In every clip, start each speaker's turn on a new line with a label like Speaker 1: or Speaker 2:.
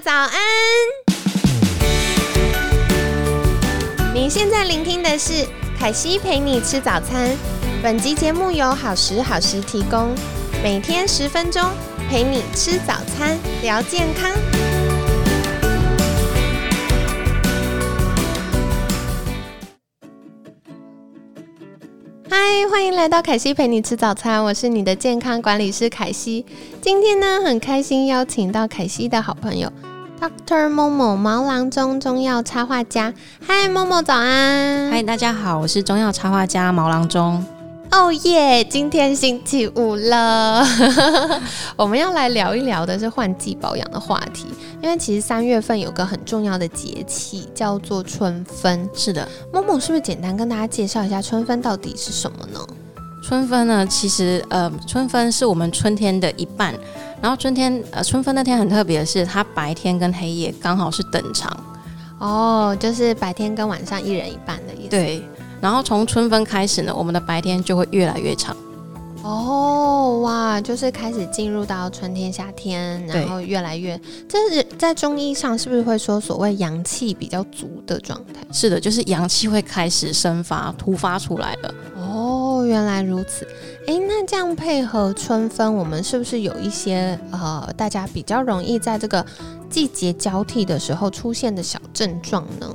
Speaker 1: 早安！你现在聆听的是凯西陪你吃早餐。本集节目由好时好食提供，每天十分钟陪你吃早餐，聊健康。嗨，欢迎来到凯西陪你吃早餐，我是你的健康管理师凯西。今天呢，很开心邀请到凯西的好朋友 Doctor Momo 毛囊中中药插画家。嗨，Momo 早安！
Speaker 2: 嗨，大家好，我是中药插画家毛囊中。
Speaker 1: 哦耶！今天星期五了，我们要来聊一聊的是换季保养的话题。因为其实三月份有个很重要的节气叫做春分。
Speaker 2: 是的，
Speaker 1: 某某是不是简单跟大家介绍一下春分到底是什么呢？
Speaker 2: 春分呢，其实呃，春分是我们春天的一半。然后春天呃，春分那天很特别的是，它白天跟黑夜刚好是等长。
Speaker 1: 哦，就是白天跟晚上一人一半的意思。
Speaker 2: 对。然后从春分开始呢，我们的白天就会越来越长。
Speaker 1: 哦哇，就是开始进入到春天、夏天，然后越来越，这是在中医上是不是会说所谓阳气比较足的状态？
Speaker 2: 是的，就是阳气会开始生发、突发出来了。
Speaker 1: 哦，原来如此。哎，那这样配合春分，我们是不是有一些呃，大家比较容易在这个季节交替的时候出现的小症状呢？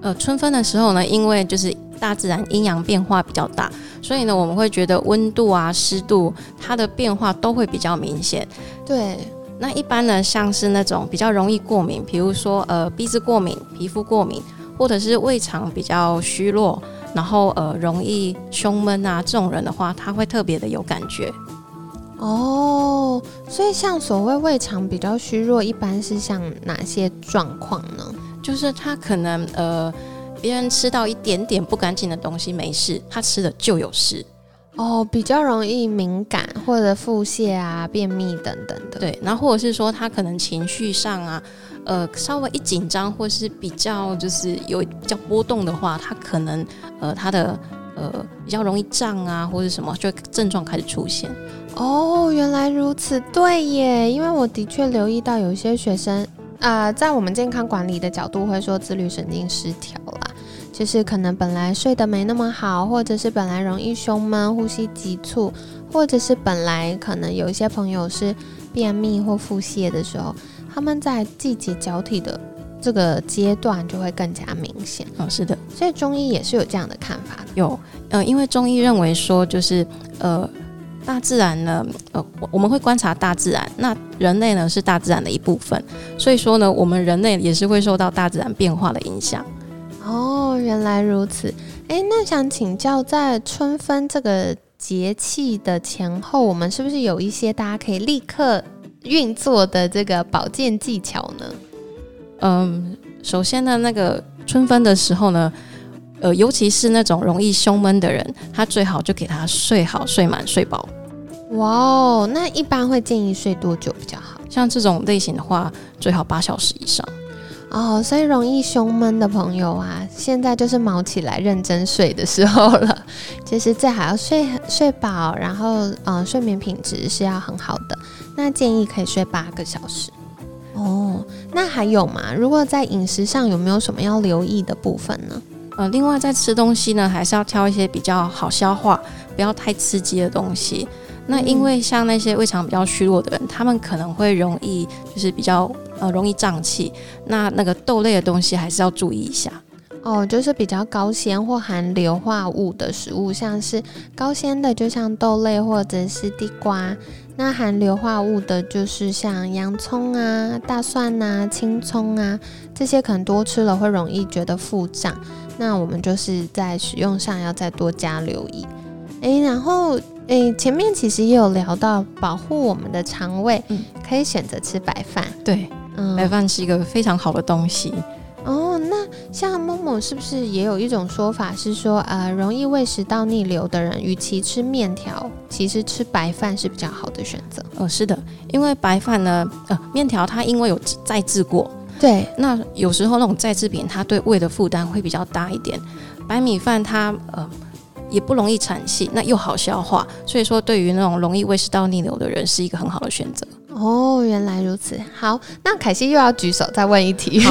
Speaker 2: 呃，春分的时候呢，因为就是大自然阴阳变化比较大，所以呢，我们会觉得温度啊、湿度它的变化都会比较明显。
Speaker 1: 对，
Speaker 2: 那一般呢，像是那种比较容易过敏，比如说呃鼻子过敏、皮肤过敏，或者是胃肠比较虚弱，然后呃容易胸闷啊这种人的话，他会特别的有感觉。
Speaker 1: 哦，所以像所谓胃肠比较虚弱，一般是像哪些状况呢？
Speaker 2: 就是他可能呃，别人吃到一点点不干净的东西没事，他吃了就有事
Speaker 1: 哦，比较容易敏感或者腹泻啊、便秘等等的。
Speaker 2: 对，然后或者是说他可能情绪上啊，呃，稍微一紧张或是比较就是有比较波动的话，他可能呃他的呃比较容易胀啊或者什么，就症状开始出现。
Speaker 1: 哦，原来如此，对耶，因为我的确留意到有一些学生。啊，在我们健康管理的角度，会说自律神经失调啦，就是可能本来睡得没那么好，或者是本来容易胸闷、呼吸急促，或者是本来可能有一些朋友是便秘或腹泻的时候，他们在季节交替的这个阶段就会更加明显。
Speaker 2: 哦，是的，
Speaker 1: 所以中医也是有这样的看法的。
Speaker 2: 有，呃，因为中医认为说，就是呃。大自然呢，呃，我们会观察大自然，那人类呢是大自然的一部分，所以说呢，我们人类也是会受到大自然变化的影响。
Speaker 1: 哦，原来如此。哎，那想请教，在春分这个节气的前后，我们是不是有一些大家可以立刻运作的这个保健技巧呢？
Speaker 2: 嗯，首先呢，那个春分的时候呢。呃，尤其是那种容易胸闷的人，他最好就给他睡好、睡满、睡饱。
Speaker 1: 哇哦，那一般会建议睡多久比较好？
Speaker 2: 像这种类型的话，最好八小时以上。
Speaker 1: 哦，所以容易胸闷的朋友啊，现在就是毛起来认真睡的时候了。其实最好要睡睡饱，然后呃，睡眠品质是要很好的。那建议可以睡八个小时。哦，那还有吗？如果在饮食上有没有什么要留意的部分呢？
Speaker 2: 呃，另外在吃东西呢，还是要挑一些比较好消化、不要太刺激的东西。那因为像那些胃肠比较虚弱的人，他们可能会容易就是比较呃容易胀气。那那个豆类的东西还是要注意一下
Speaker 1: 哦，就是比较高纤或含硫化物的食物，像是高纤的，就像豆类或者是地瓜。那含硫化物的，就是像洋葱啊、大蒜啊、青葱啊，这些可能多吃了会容易觉得腹胀。那我们就是在使用上要再多加留意。诶，然后诶，前面其实也有聊到保护我们的肠胃，可以选择吃白饭。
Speaker 2: 对，白饭是一个非常好的东西。
Speaker 1: 哦，那像某某是不是也有一种说法是说，呃，容易胃食道逆流的人，与其吃面条，其实吃白饭是比较好的选择。
Speaker 2: 哦，是的，因为白饭呢，呃，面条它因为有再制过，
Speaker 1: 对，
Speaker 2: 那有时候那种再制品，它对胃的负担会比较大一点。白米饭它呃也不容易产气，那又好消化，所以说对于那种容易胃食道逆流的人，是一个很好的选择。
Speaker 1: 哦，原来如此。好，那凯西又要举手再问一题，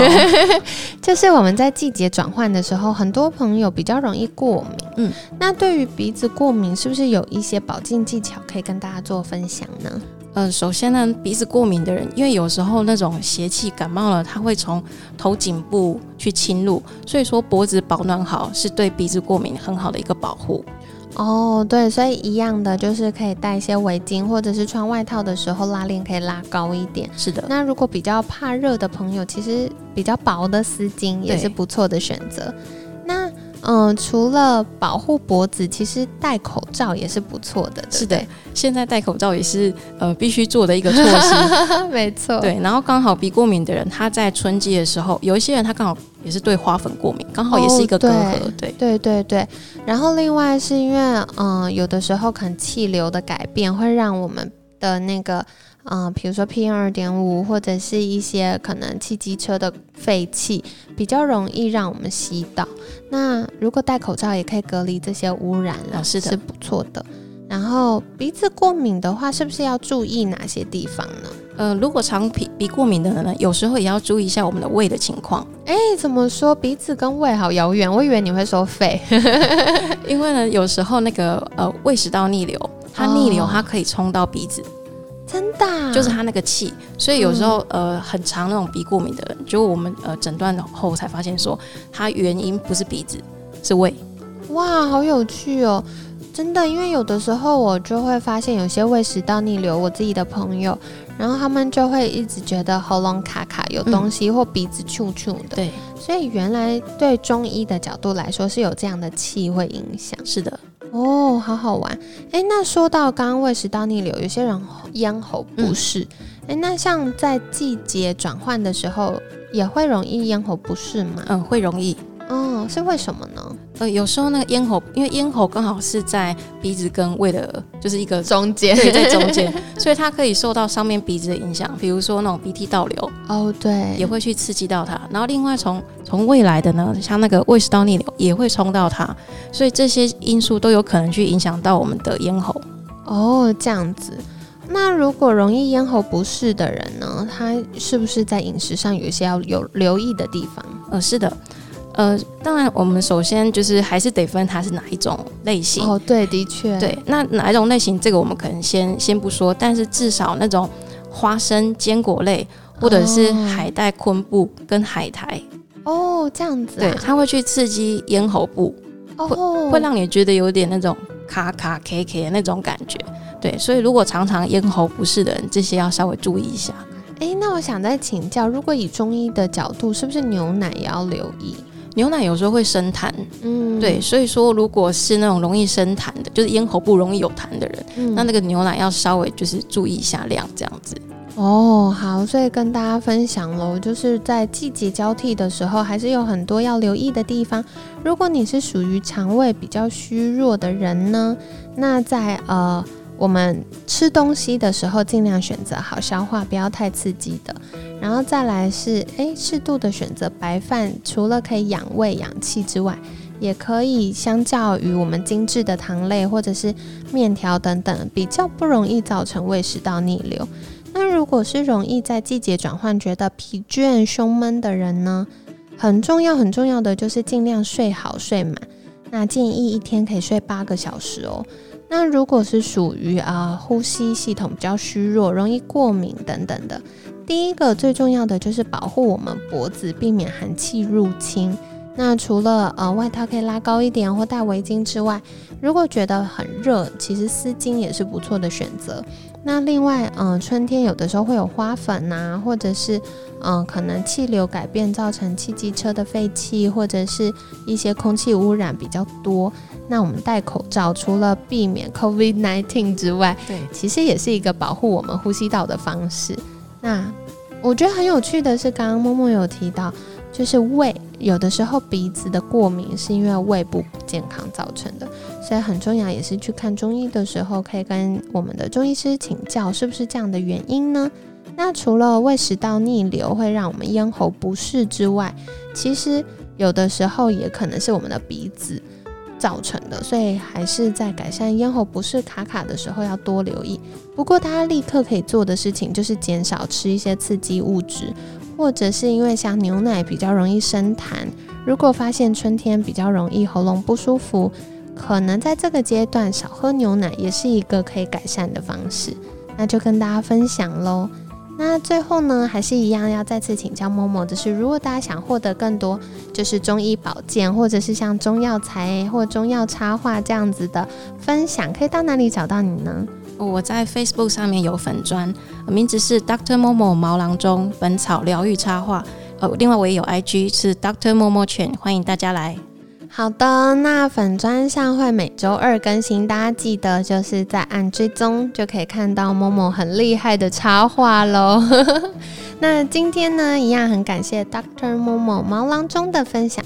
Speaker 1: 就是我们在季节转换的时候，很多朋友比较容易过敏。嗯，那对于鼻子过敏，是不是有一些保健技巧可以跟大家做分享呢？
Speaker 2: 呃，首先呢，鼻子过敏的人，因为有时候那种邪气感冒了，它会从头颈部去侵入，所以说脖子保暖好是对鼻子过敏很好的一个保护。
Speaker 1: 哦，对，所以一样的就是可以带一些围巾，或者是穿外套的时候拉链可以拉高一点。
Speaker 2: 是的，
Speaker 1: 那如果比较怕热的朋友，其实比较薄的丝巾也是不错的选择。那嗯，除了保护脖子，其实戴口罩也是不错的。
Speaker 2: 是的，现在戴口罩也是呃必须做的一个措施。
Speaker 1: 没错。
Speaker 2: 对，然后刚好鼻过敏的人，他在春季的时候，有一些人他刚好也是对花粉过敏，刚好也是一个隔阂。对
Speaker 1: 对对对。然后另外是因为嗯，有的时候可能气流的改变会让我们的那个。嗯，比如说 PM 二点五或者是一些可能汽机车的废气，比较容易让我们吸到。那如果戴口罩也可以隔离这些污染了，
Speaker 2: 是的，
Speaker 1: 是不错的。然后鼻子过敏的话，是不是要注意哪些地方呢？
Speaker 2: 呃，如果长鼻鼻过敏的人呢，有时候也要注意一下我们的胃的情况。
Speaker 1: 哎，怎么说鼻子跟胃好遥远？我以为你会说肺，
Speaker 2: 因为呢，有时候那个呃胃食道逆流，它逆流它可以冲到鼻子。
Speaker 1: 真的，
Speaker 2: 就是它那个气，所以有时候呃很长那种鼻过敏的人，就我们呃诊断后才发现说，它原因不是鼻子，是胃。
Speaker 1: 哇，好有趣哦！真的，因为有的时候我就会发现有些胃食道逆流，我自己的朋友，然后他们就会一直觉得喉咙卡卡有东西，或鼻子触触的。
Speaker 2: 对，
Speaker 1: 所以原来对中医的角度来说，是有这样的气会影响。
Speaker 2: 是的。
Speaker 1: 哦，好好玩！哎，那说到刚刚胃食道逆流，有些人咽喉不适，哎，那像在季节转换的时候，也会容易咽喉不适吗？
Speaker 2: 嗯，会容易。
Speaker 1: 哦，是为什么呢？
Speaker 2: 呃，有时候那个咽喉，因为咽喉刚好是在鼻子跟胃的，就是一个
Speaker 1: 中间，
Speaker 2: 对，在中间，所以它可以受到上面鼻子的影响，比如说那种鼻涕倒流，
Speaker 1: 哦，对，
Speaker 2: 也会去刺激到它。然后另外从从胃来的呢，像那个胃食道逆流也会冲到它，所以这些因素都有可能去影响到我们的咽喉。
Speaker 1: 哦，这样子。那如果容易咽喉不适的人呢，他是不是在饮食上有一些要有留意的地方？
Speaker 2: 呃，是的。呃，当然，我们首先就是还是得分它是哪一种类型
Speaker 1: 哦。对，的确，
Speaker 2: 对。那哪一种类型，这个我们可能先先不说，但是至少那种花生、坚果类，或者是海带、昆布跟海苔
Speaker 1: 哦，这样子，
Speaker 2: 对，它会去刺激咽喉部，会会让你觉得有点那种卡卡 K K 的那种感觉。对，所以如果常常咽喉不适的人，这些要稍微注意一下。
Speaker 1: 哎，那我想再请教，如果以中医的角度，是不是牛奶也要留意？
Speaker 2: 牛奶有时候会生痰，嗯，对，所以说如果是那种容易生痰的，就是咽喉不容易有痰的人，那那个牛奶要稍微就是注意一下量这样子。
Speaker 1: 哦，好，所以跟大家分享喽，就是在季节交替的时候，还是有很多要留意的地方。如果你是属于肠胃比较虚弱的人呢，那在呃。我们吃东西的时候，尽量选择好消化、不要太刺激的。然后再来是，诶，适度的选择白饭，除了可以养胃养气之外，也可以相较于我们精致的糖类或者是面条等等，比较不容易造成胃食道逆流。那如果是容易在季节转换觉得疲倦、胸闷的人呢，很重要很重要的就是尽量睡好睡满。那建议一天可以睡八个小时哦。那如果是属于啊呼吸系统比较虚弱、容易过敏等等的，第一个最重要的就是保护我们脖子，避免寒气入侵。那除了呃外套可以拉高一点或戴围巾之外，如果觉得很热，其实丝巾也是不错的选择。那另外，嗯，春天有的时候会有花粉呐，或者是嗯可能气流改变造成汽机车的废气，或者是一些空气污染比较多。那我们戴口罩，除了避免 COVID-19 之外，
Speaker 2: 对，
Speaker 1: 其实也是一个保护我们呼吸道的方式。那我觉得很有趣的是，刚刚默默有提到，就是胃有的时候鼻子的过敏是因为胃部不健康造成的，所以很重要也是去看中医的时候，可以跟我们的中医师请教是不是这样的原因呢？那除了胃食道逆流会让我们咽喉不适之外，其实有的时候也可能是我们的鼻子。造成的，所以还是在改善咽喉不适卡卡的时候要多留意。不过，大家立刻可以做的事情就是减少吃一些刺激物质，或者是因为像牛奶比较容易生痰，如果发现春天比较容易喉咙不舒服，可能在这个阶段少喝牛奶也是一个可以改善的方式。那就跟大家分享喽。那最后呢，还是一样要再次请教默默，就是如果大家想获得更多，就是中医保健，或者是像中药材或中药插画这样子的分享，可以到哪里找到你呢？
Speaker 2: 我在 Facebook 上面有粉砖，名字是 Doctor Momo 毛囊中本草疗愈插画。呃，另外我也有 IG 是 Doctor Momo 犬，欢迎大家来。
Speaker 1: 好的，那粉砖上会每周二更新，大家记得就是在按追踪就可以看到某某很厉害的插画喽。那今天呢，一样很感谢 Doctor 某某毛囊中的分享，